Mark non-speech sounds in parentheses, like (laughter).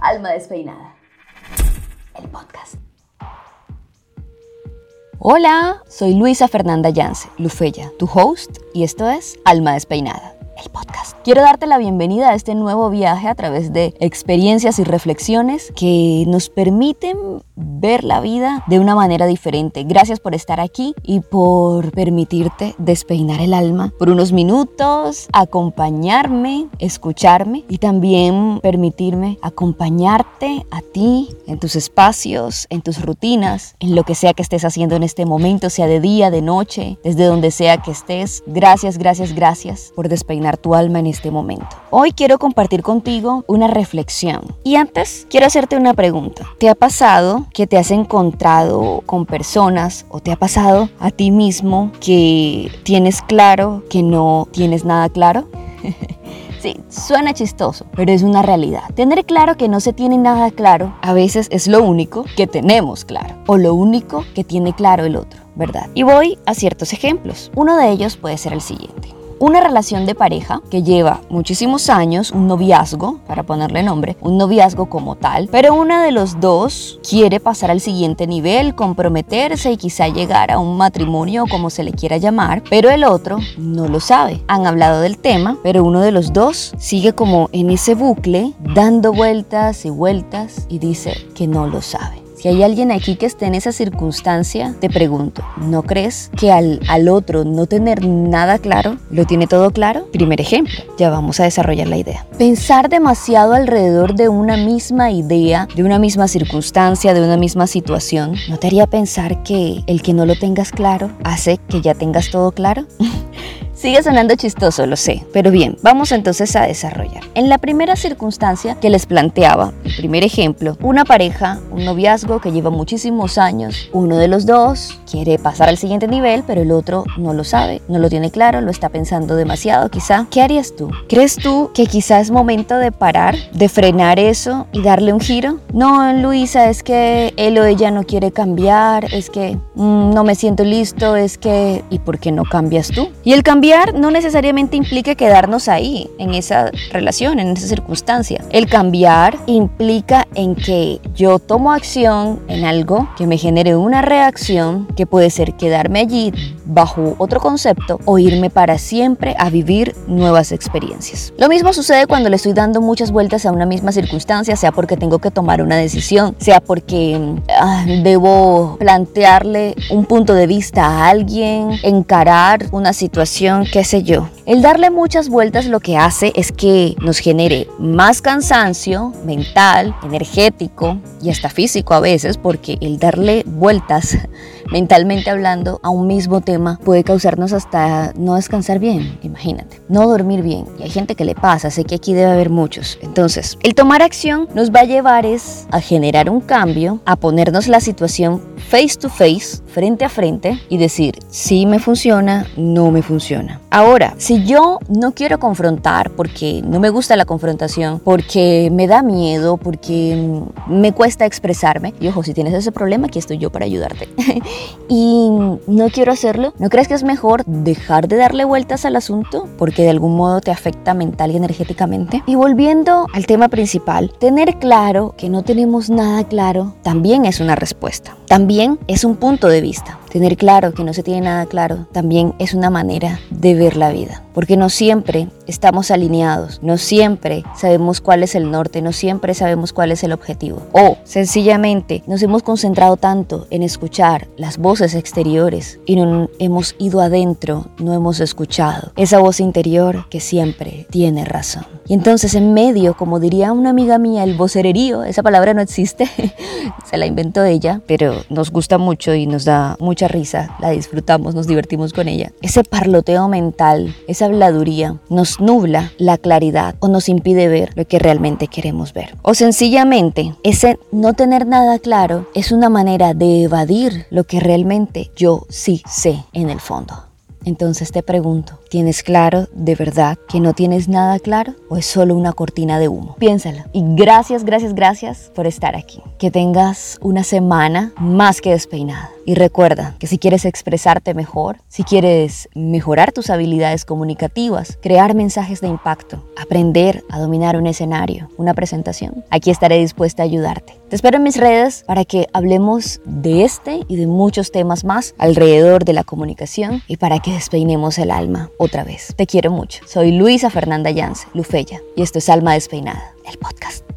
Alma Despeinada. El podcast. Hola, soy Luisa Fernanda Yance, Lufeya, tu host, y esto es Alma Despeinada el podcast. Quiero darte la bienvenida a este nuevo viaje a través de experiencias y reflexiones que nos permiten ver la vida de una manera diferente. Gracias por estar aquí y por permitirte despeinar el alma por unos minutos, acompañarme, escucharme y también permitirme acompañarte a ti en tus espacios, en tus rutinas, en lo que sea que estés haciendo en este momento, sea de día, de noche, desde donde sea que estés. Gracias, gracias, gracias por despeinar tu alma en este momento. Hoy quiero compartir contigo una reflexión. Y antes quiero hacerte una pregunta. ¿Te ha pasado que te has encontrado con personas o te ha pasado a ti mismo que tienes claro que no tienes nada claro? (laughs) Sí, suena chistoso, pero es una realidad. Tener claro que no se tiene nada claro a veces es lo único que tenemos claro o lo único que tiene claro el otro, ¿verdad? Y voy a ciertos ejemplos. Uno de ellos puede ser el siguiente una relación de pareja que lleva muchísimos años, un noviazgo, para ponerle nombre, un noviazgo como tal, pero una de los dos quiere pasar al siguiente nivel, comprometerse y quizá llegar a un matrimonio como se le quiera llamar, pero el otro no lo sabe. Han hablado del tema, pero uno de los dos sigue como en ese bucle, dando vueltas y vueltas y dice que no lo sabe. Si hay alguien aquí que esté en esa circunstancia, te pregunto, ¿no crees que al, al otro no tener nada claro, lo tiene todo claro? Primer ejemplo, ya vamos a desarrollar la idea. Pensar demasiado alrededor de una misma idea, de una misma circunstancia, de una misma situación, ¿no te haría pensar que el que no lo tengas claro hace que ya tengas todo claro? (laughs) Sigue sonando chistoso, lo sé, pero bien, vamos entonces a desarrollar. En la primera circunstancia que les planteaba, el primer ejemplo, una pareja, un noviazgo que lleva muchísimos años, uno de los dos quiere pasar al siguiente nivel, pero el otro no lo sabe, no lo tiene claro, lo está pensando demasiado quizá. ¿Qué harías tú? ¿Crees tú que quizá es momento de parar, de frenar eso y darle un giro? No, Luisa, es que él o ella no quiere cambiar, es que mm, no me siento listo, es que... ¿Y por qué no cambias tú? Y el cambio no necesariamente implica quedarnos ahí, en esa relación, en esa circunstancia. El cambiar implica en que yo tomo acción en algo que me genere una reacción que puede ser quedarme allí bajo otro concepto o irme para siempre a vivir nuevas experiencias. Lo mismo sucede cuando le estoy dando muchas vueltas a una misma circunstancia, sea porque tengo que tomar una decisión, sea porque ah, debo plantearle un punto de vista a alguien, encarar una situación qué sé yo. El darle muchas vueltas lo que hace es que nos genere más cansancio mental, energético y hasta físico a veces, porque el darle vueltas mentalmente hablando a un mismo tema puede causarnos hasta no descansar bien, imagínate, no dormir bien. Y hay gente que le pasa, sé que aquí debe haber muchos. Entonces, el tomar acción nos va a llevar es a generar un cambio, a ponernos la situación face to face, frente a frente y decir si me funciona, no me funciona. Ahora, si yo no quiero confrontar porque no me gusta la confrontación, porque me da miedo, porque me cuesta expresarme, y ojo, si tienes ese problema, aquí estoy yo para ayudarte. (laughs) y no quiero hacerlo, ¿no crees que es mejor dejar de darle vueltas al asunto porque de algún modo te afecta mental y energéticamente? Y volviendo al tema principal, tener claro que no tenemos nada claro también es una respuesta, también es un punto de vista. Tener claro que no se tiene nada claro también es una manera de ver la vida, porque no siempre estamos alineados, no siempre sabemos cuál es el norte, no siempre sabemos cuál es el objetivo. O sencillamente nos hemos concentrado tanto en escuchar las voces exteriores y no hemos ido adentro, no hemos escuchado esa voz interior que siempre tiene razón. Y entonces en medio, como diría una amiga mía, el vocererío, esa palabra no existe, (laughs) se la inventó ella, pero nos gusta mucho y nos da mucho mucha risa, la disfrutamos, nos divertimos con ella. Ese parloteo mental, esa habladuría, nos nubla la claridad o nos impide ver lo que realmente queremos ver. O sencillamente, ese no tener nada claro es una manera de evadir lo que realmente yo sí sé en el fondo. Entonces te pregunto, ¿tienes claro de verdad que no tienes nada claro o es solo una cortina de humo? Piénsalo. Y gracias, gracias, gracias por estar aquí. Que tengas una semana más que despeinada. Y recuerda que si quieres expresarte mejor, si quieres mejorar tus habilidades comunicativas, crear mensajes de impacto, aprender a dominar un escenario, una presentación, aquí estaré dispuesta a ayudarte. Te espero en mis redes para que hablemos de este y de muchos temas más alrededor de la comunicación y para que despeinemos el alma otra vez. Te quiero mucho. Soy Luisa Fernanda Yance, Lufeya, y esto es Alma Despeinada, el podcast.